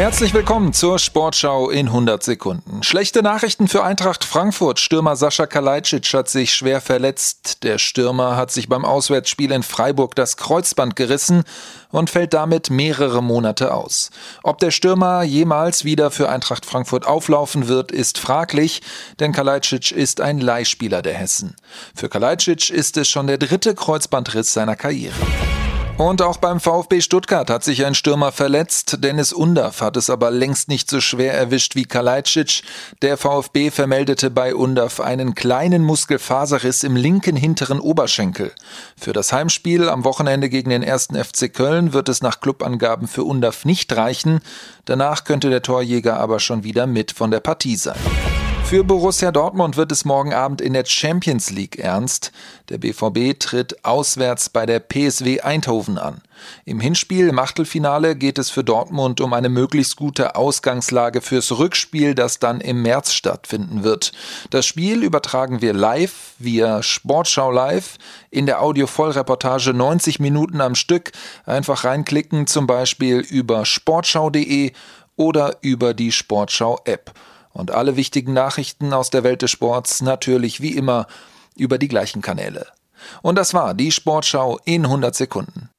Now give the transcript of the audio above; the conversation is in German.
Herzlich willkommen zur Sportschau in 100 Sekunden. Schlechte Nachrichten für Eintracht Frankfurt. Stürmer Sascha Kalajdzic hat sich schwer verletzt. Der Stürmer hat sich beim Auswärtsspiel in Freiburg das Kreuzband gerissen und fällt damit mehrere Monate aus. Ob der Stürmer jemals wieder für Eintracht Frankfurt auflaufen wird, ist fraglich, denn Kalajdzic ist ein Leihspieler der Hessen. Für Kalajdzic ist es schon der dritte Kreuzbandriss seiner Karriere. Und auch beim VfB Stuttgart hat sich ein Stürmer verletzt. Dennis Undaff hat es aber längst nicht so schwer erwischt wie Kalajdzic. Der VfB vermeldete bei Undaff einen kleinen Muskelfaserriss im linken hinteren Oberschenkel. Für das Heimspiel am Wochenende gegen den ersten FC Köln wird es nach Clubangaben für Undaff nicht reichen. Danach könnte der Torjäger aber schon wieder mit von der Partie sein. Für Borussia Dortmund wird es morgen Abend in der Champions League ernst. Der BVB tritt auswärts bei der PSW Eindhoven an. Im Hinspiel im Achtelfinale geht es für Dortmund um eine möglichst gute Ausgangslage fürs Rückspiel, das dann im März stattfinden wird. Das Spiel übertragen wir live via Sportschau Live in der Audio-Vollreportage 90 Minuten am Stück. Einfach reinklicken, zum Beispiel über sportschau.de oder über die Sportschau-App und alle wichtigen Nachrichten aus der Welt des Sports natürlich wie immer über die gleichen Kanäle. Und das war die Sportschau in 100 Sekunden.